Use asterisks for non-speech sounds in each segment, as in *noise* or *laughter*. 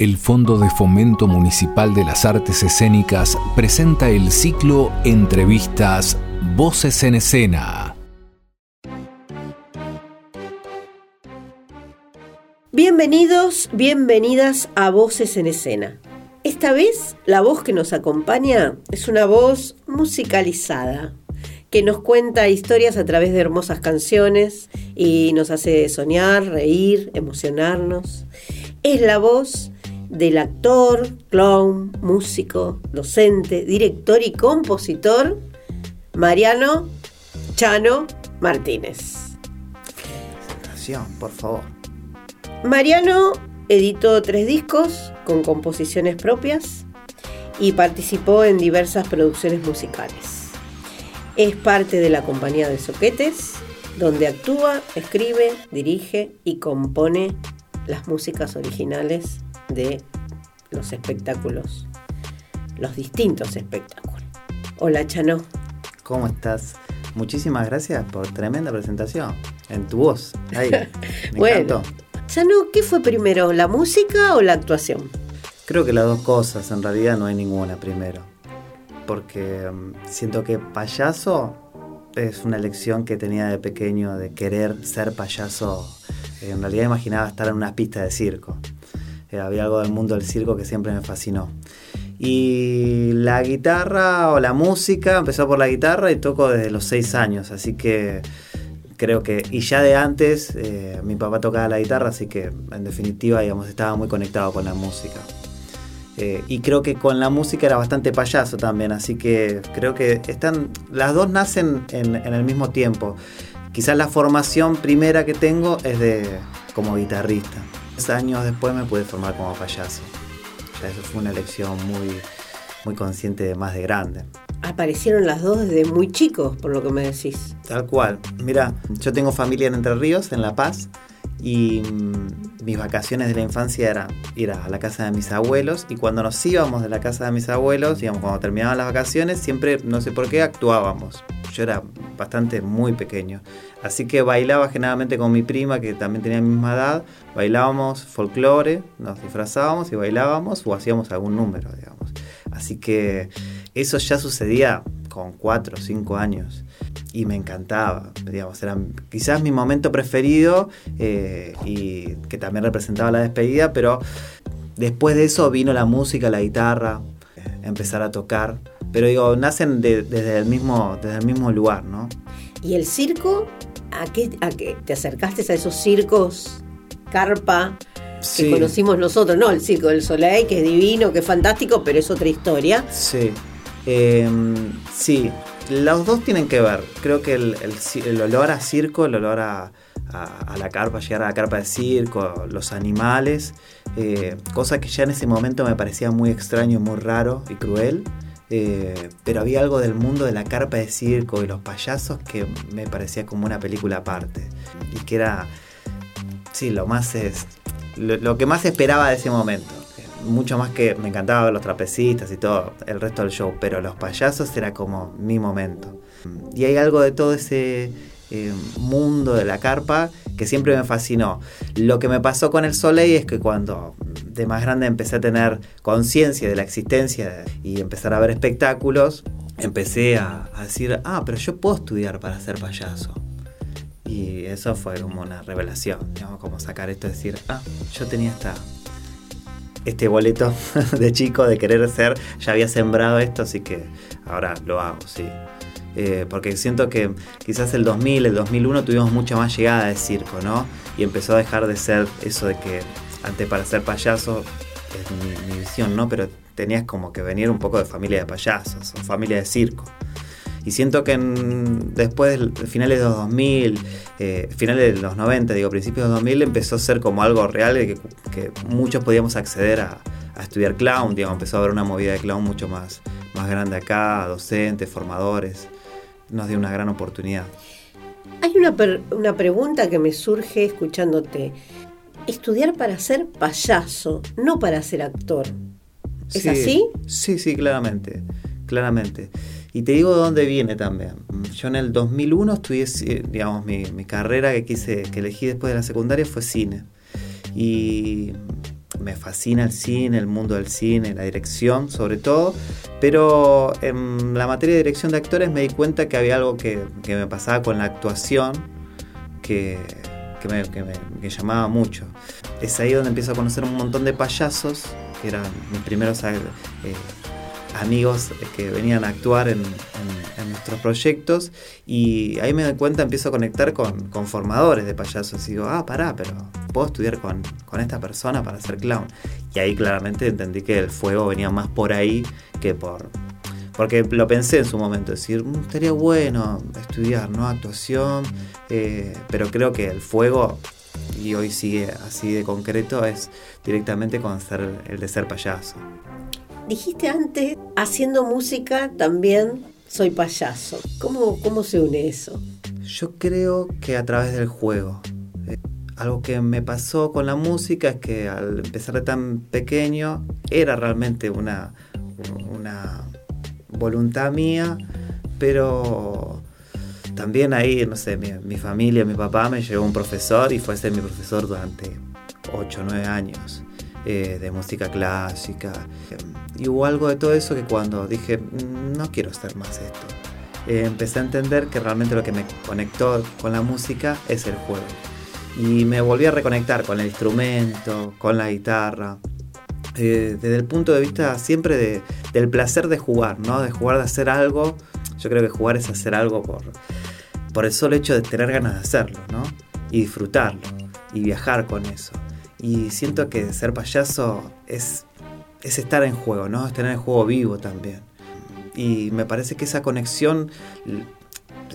El Fondo de Fomento Municipal de las Artes Escénicas presenta el ciclo Entrevistas Voces en Escena. Bienvenidos, bienvenidas a Voces en Escena. Esta vez la voz que nos acompaña es una voz musicalizada, que nos cuenta historias a través de hermosas canciones y nos hace soñar, reír, emocionarnos. Es la voz del actor, clown, músico, docente, director y compositor Mariano Chano Martínez. Por favor. Mariano editó tres discos con composiciones propias y participó en diversas producciones musicales. Es parte de la compañía de Soquetes, donde actúa, escribe, dirige y compone las músicas originales de los espectáculos, los distintos espectáculos. Hola Chano. ¿Cómo estás? Muchísimas gracias por tremenda presentación. En tu voz. Ahí. *laughs* Me bueno, encantó. Chano, ¿qué fue primero, la música o la actuación? Creo que las dos cosas, en realidad no hay ninguna primero. Porque mm, siento que payaso es una elección que tenía de pequeño de querer ser payaso. En realidad imaginaba estar en una pista de circo. Eh, había algo del mundo del circo que siempre me fascinó. Y la guitarra o la música, empezó por la guitarra y toco desde los seis años, así que creo que, y ya de antes, eh, mi papá tocaba la guitarra, así que en definitiva, digamos, estaba muy conectado con la música. Eh, y creo que con la música era bastante payaso también, así que creo que están, las dos nacen en, en el mismo tiempo. Quizás la formación primera que tengo es de como guitarrista años después me pude formar como payaso. Ya eso fue una elección muy, muy consciente de más de grande. Aparecieron las dos desde muy chicos, por lo que me decís. Tal cual. Mira, yo tengo familia en Entre Ríos, en La Paz, y mm, mis vacaciones de la infancia era ir a la casa de mis abuelos y cuando nos íbamos de la casa de mis abuelos, digamos, cuando terminaban las vacaciones, siempre, no sé por qué, actuábamos. Yo era bastante muy pequeño. Así que bailaba generalmente con mi prima, que también tenía mi misma edad. Bailábamos folclore, nos disfrazábamos y bailábamos o hacíamos algún número, digamos. Así que eso ya sucedía con cuatro o cinco años y me encantaba, digamos, era quizás mi momento preferido eh, y que también representaba la despedida, pero después de eso vino la música, la guitarra, eh, empezar a tocar, pero digo, nacen desde, el mismo, desde el mismo lugar, ¿no? ¿Y el circo? ¿A qué, a qué te acercaste a esos circos, carpa? que conocimos nosotros, ¿no? El Circo del Soleil, que es divino, que es fantástico, pero es otra historia. Sí. Em, sí, los dos tienen que ver. Creo que el, olor a circo, el olor a, la carpa, llegar a la carpa de circo, los animales, eh, cosa que ya en ese momento me parecía muy extraño, muy raro y cruel. Eh, pero había algo del mundo de la carpa de circo y los payasos que me parecía como una película aparte. Y que era, sí, lo más es, lo que más esperaba de ese momento mucho más que me encantaba ver los trapecistas y todo el resto del show, pero los payasos era como mi momento. Y hay algo de todo ese eh, mundo de la carpa que siempre me fascinó. Lo que me pasó con el Soleil es que cuando de más grande empecé a tener conciencia de la existencia y empezar a ver espectáculos, empecé a, decir, ah, pero yo puedo estudiar para ser payaso. Y eso fue como una revelación, digamos, como sacar esto y decir, ah, yo tenía esta, este boleto *laughs* de chico de querer ser, ya había sembrado esto, así que ahora lo hago, sí. Eh, porque siento que quizás el 2000, el 2001 tuvimos mucha más llegada de circo, ¿no? Y empezó a dejar de ser eso de que antes para ser payaso, es mi, visión, ¿no? Pero tenías como que venir un poco de familia de payasos o familia de circo. Y siento que después, de finales de los 2000, eh, finales de los 90, digo, principios de los 2000, empezó a ser como algo real que, que muchos podíamos acceder a, estudiar clown, digamos, empezó a haber una movida de clown mucho más, más grande acá, docentes, formadores, nos dio una gran oportunidad. Hay una, una pregunta que me surge escuchándote. Estudiar para ser payaso, no para ser actor. ¿Es así? Sí, sí, claramente, claramente. Y te digo de dónde viene también. Yo en el 2001 estudié, digamos, mi, carrera que quise, que elegí después de la secundaria fue cine. Y me fascina el cine, el mundo del cine, la dirección sobre todo, pero en la materia de dirección de actores me di cuenta que había algo que, me pasaba con la actuación que, me, llamaba mucho. Es ahí donde empiezo a conocer un montón de payasos, que eran mis primeros eh, amigos que venían a actuar en, nuestros proyectos y ahí me doy cuenta, empiezo a conectar con, formadores de payasos y digo, ah, pará, pero puedo estudiar con, esta persona para ser clown. Y ahí claramente entendí que el fuego venía más por ahí que por... Porque lo pensé en su momento, decir, mm, estaría bueno estudiar, ¿no? Actuación, eh, pero creo que el fuego y hoy sigue así de concreto, es directamente con ser el de ser payaso. Dijiste antes, haciendo música también soy payaso. ¿Cómo, cómo se une eso? Yo creo que a través del juego. Eh, algo que me pasó con la música es que al empezar de tan pequeño era realmente una, una voluntad mía, pero también ahí, no sé, mi, mi, familia, mi papá me llevó un profesor y fue ese mi profesor durante 8 o 9 años. Eh, de música clásica. Y hubo algo de todo eso que cuando dije, mm, no quiero hacer más esto, eh, empecé a entender que realmente lo que me conectó con la música es el juego. Y me volví a reconectar con el instrumento, con la guitarra, eh, desde el punto de vista siempre del placer de jugar, ¿no? De jugar, de hacer algo. Yo creo que jugar es hacer algo por, por el solo hecho de tener ganas de hacerlo, ¿no? Y disfrutarlo, y viajar con eso. Y siento que ser payaso es, es estar en juego, ¿no? Es tener el juego vivo también. Y me parece que esa conexión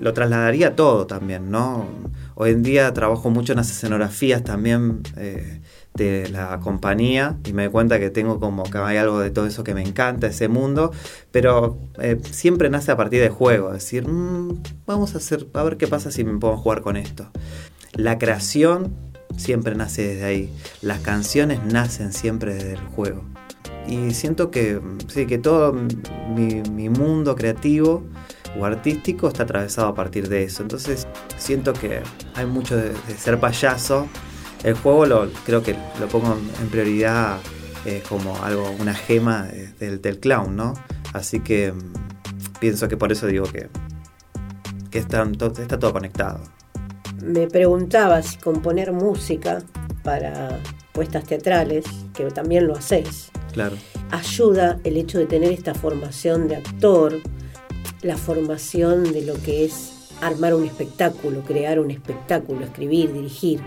lo trasladaría todo también, ¿no? Hoy en día trabajo mucho en las escenografías también eh, de la compañía y me doy cuenta que tengo como que hay algo de todo eso que me encanta, ese mundo, pero eh, siempre nace a partir de juego, es decir, mm, vamos a hacer, a ver qué pasa si me puedo jugar con esto. La creación siempre nace desde ahí. Las canciones nacen siempre desde el juego. Y siento que, sí, que todo mi, mundo creativo o artístico está atravesado a partir de eso. Entonces siento que hay mucho de, ser payaso. El juego lo, creo que lo pongo en prioridad eh, como algo, una gema del, clown, ¿no? Así que mm, pienso que por eso digo que, que está todo conectado me preguntaba si componer música para puestas teatrales, que también lo hacéis. Claro. Ayuda el hecho de tener esta formación de actor, la formación de lo que es armar un espectáculo, crear un espectáculo, escribir, dirigir.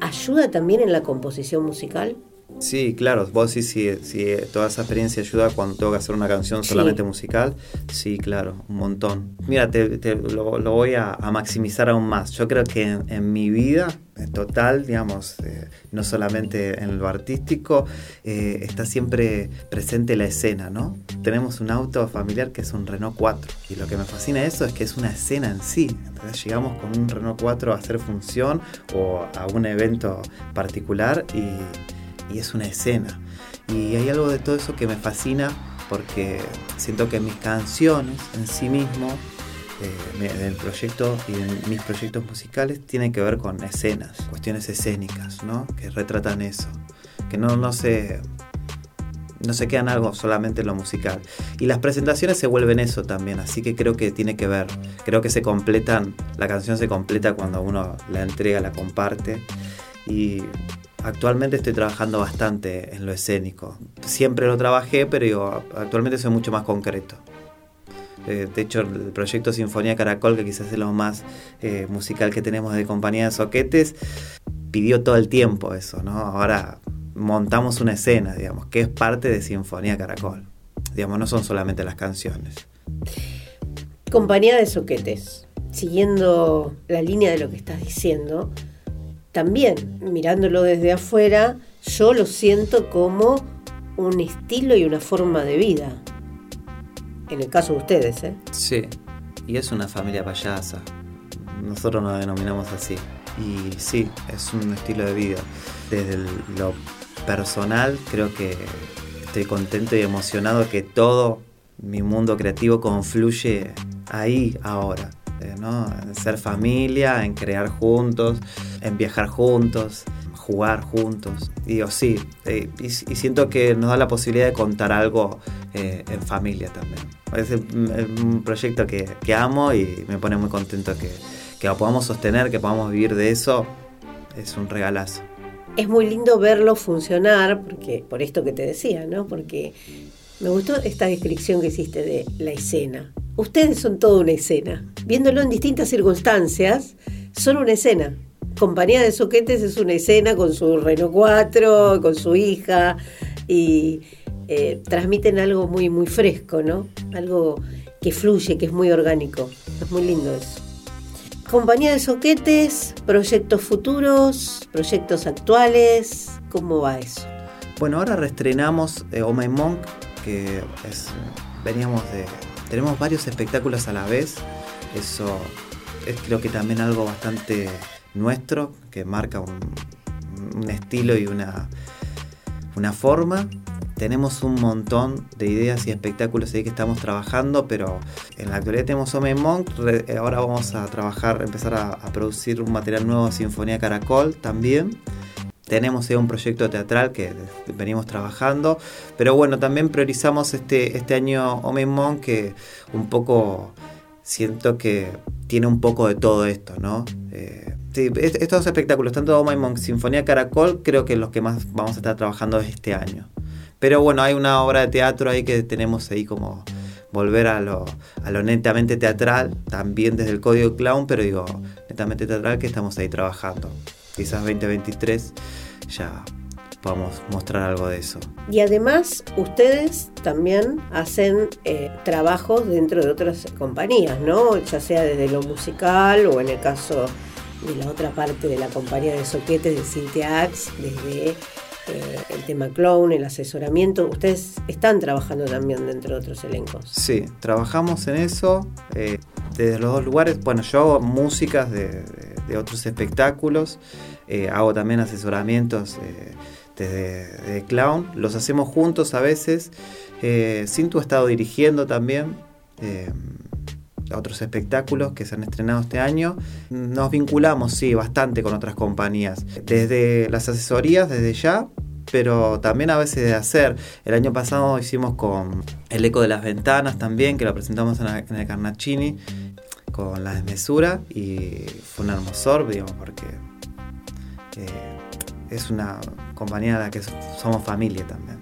¿Ayuda también en la composición musical? Sí, claro, vos sí, sí, sí, toda esa experiencia ayuda cuando tengo que hacer una canción solamente musical. Sí, claro, un montón. Mira, te, lo, voy a, maximizar aún más. Yo creo que en, mi vida total, digamos, eh, no solamente en lo artístico, eh, está siempre presente la escena, ¿no? Tenemos un auto familiar que es un Renault 4 y lo que me fascina de eso es que es una escena en sí. Entonces llegamos con un Renault 4 a hacer función o a un evento particular y y es una escena. Y hay algo de todo eso que me fascina porque siento que mis canciones en sí mismo, eh, en el proyecto y en mis proyectos musicales, tienen que ver con escenas, cuestiones escénicas, ¿no? Que retratan eso. Que no, no se no se quedan algo solamente en lo musical. Y las presentaciones se vuelven eso también, así que creo que tiene que ver, creo que se completan, la canción se completa cuando uno la entrega, la comparte. Y Actualmente estoy trabajando bastante en lo escénico. Siempre lo trabajé, pero actualmente soy mucho más concreto. Eh, de hecho, el proyecto Sinfonía Caracol, que quizás es lo más eh, musical que tenemos de compañía de soquetes, pidió todo el tiempo eso, ¿no? Ahora montamos una escena, digamos, que es parte de Sinfonía Caracol. Digamos, no son solamente las canciones. Compañía de soquetes, siguiendo la línea de lo que estás diciendo, también mirándolo desde afuera, yo lo siento como un estilo y una forma de vida. En el caso de ustedes, ¿eh? Sí, y es una familia payasa. Nosotros nos denominamos así. Y sí, es un estilo de vida. Desde lo personal, creo que estoy contento y emocionado que todo mi mundo creativo confluye ahí ahora. En ser familia, en crear juntos, en viajar juntos, jugar juntos. Y digo, sí, eh, y, siento que nos da la posibilidad de contar algo eh, en familia también. Es un proyecto que, amo y me pone muy contento que, que lo podamos sostener, que podamos vivir de eso. Es un regalazo. Es muy lindo verlo funcionar, porque por esto que te decía, ¿no? Porque me gustó esta descripción que hiciste de la escena. Ustedes son toda una escena. Viéndolo en distintas circunstancias, son una escena. Compañía de Soquetes es una escena con su Renault 4, con su hija, y eh, transmiten algo muy, muy fresco, ¿no? Algo que fluye, que es muy orgánico. Es muy lindo eso. Compañía de Soquetes, proyectos futuros, proyectos actuales, ¿cómo va eso? Bueno, ahora reestrenamos eh, Oh Monk, que veníamos de... Tenemos varios espectáculos a la vez, eso es creo que también algo bastante nuestro, que marca un, estilo y una, una forma. Tenemos un montón de ideas y espectáculos ahí que estamos trabajando, pero en la actualidad tenemos Home Monk. Ahora vamos a trabajar, empezar a, producir un material nuevo, Sinfonía Caracol también. Tenemos un proyecto teatral que venimos trabajando, pero bueno, también priorizamos este, este año Home Monk que un poco siento que tiene un poco de todo esto, ¿no? Eh, estos espectáculos, tanto Oh My Monk, Sinfonía Caracol, creo que los que más vamos a estar trabajando este año. Pero bueno, hay una obra de teatro ahí que tenemos ahí como volver a lo, a lo netamente teatral, también desde el código clown, pero digo, netamente teatral que estamos ahí trabajando. Quizás 2023 ya podamos mostrar algo de eso. Y además ustedes también hacen eh, trabajos dentro de otras compañías, ¿no? Ya sea desde lo musical o en el caso de la otra parte de la compañía de soquetes de Cintiax, desde eh, el tema clown, el asesoramiento. Ustedes están trabajando también dentro de otros elencos. Sí, trabajamos en eso eh, desde los dos lugares. Bueno, yo hago músicas de, otros espectáculos, eh, hago también asesoramientos de, clown, los hacemos juntos a veces. Cinto ha estado dirigiendo también otros espectáculos que se han estrenado este año. Nos vinculamos, sí, bastante con otras compañías. Desde las asesorías, desde ya, pero también a veces de hacer. El año pasado hicimos con El Eco de las Ventanas también, que lo presentamos en, el Carnacini, con la desmesura, y fue un hermosor, digamos, porque eh, es una compañía de la que somos familia también.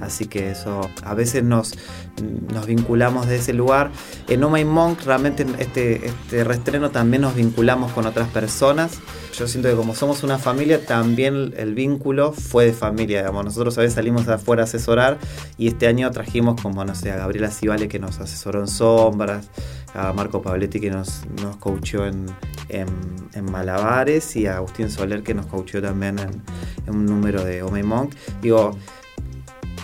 Así que eso, a veces nos, nos vinculamos de ese lugar. En My Monk, realmente este, este reestreno también nos vinculamos con otras personas. Yo siento que como somos una familia, también el vínculo fue de familia. Digamos. Nosotros a veces salimos de afuera a asesorar y este año trajimos como, no sé, a Gabriela Civale que nos asesoró en sombras, a Marco Pabletti que nos, nos coachó en, en, Malabares y a Agustín Soler que nos coachó también en, un número de My Monk. Digo,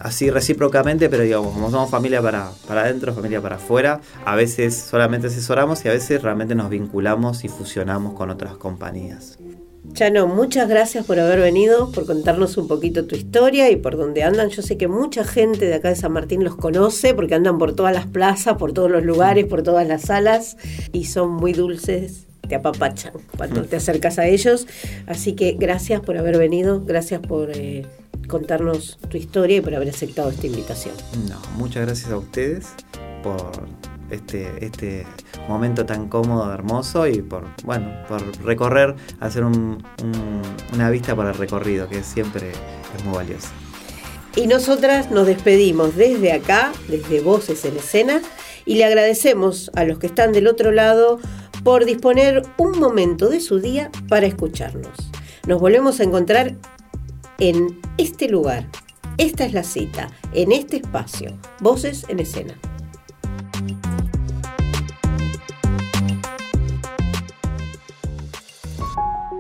así recíprocamente, pero digamos, como somos familia para, para adentro, familia para afuera, a veces solamente asesoramos y a veces realmente nos vinculamos y fusionamos con otras compañías. Chano, muchas gracias por haber venido, por contarnos un poquito tu historia y por dónde andan. Yo sé que mucha gente de acá de San Martín los conoce porque andan por todas las plazas, por todos los lugares, por todas las salas y son muy dulces, te apapachan cuando te acercas a ellos. Así que gracias por haber venido, gracias por... Eh, contarnos tu historia y por haber aceptado esta invitación. No, muchas gracias a ustedes por este, este momento tan cómodo, hermoso y por, bueno, por recorrer, hacer una vista para el recorrido, que siempre es muy valioso. Y nosotras nos despedimos desde acá, desde Voces en Escena, y le agradecemos a los que están del otro lado por disponer un momento de su día para escucharnos. Nos volvemos a encontrar en este lugar. Esta es la cita, en este espacio. Voces en escena.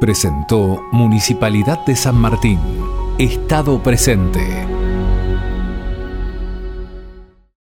Presentó Municipalidad de San Martín. Estado presente.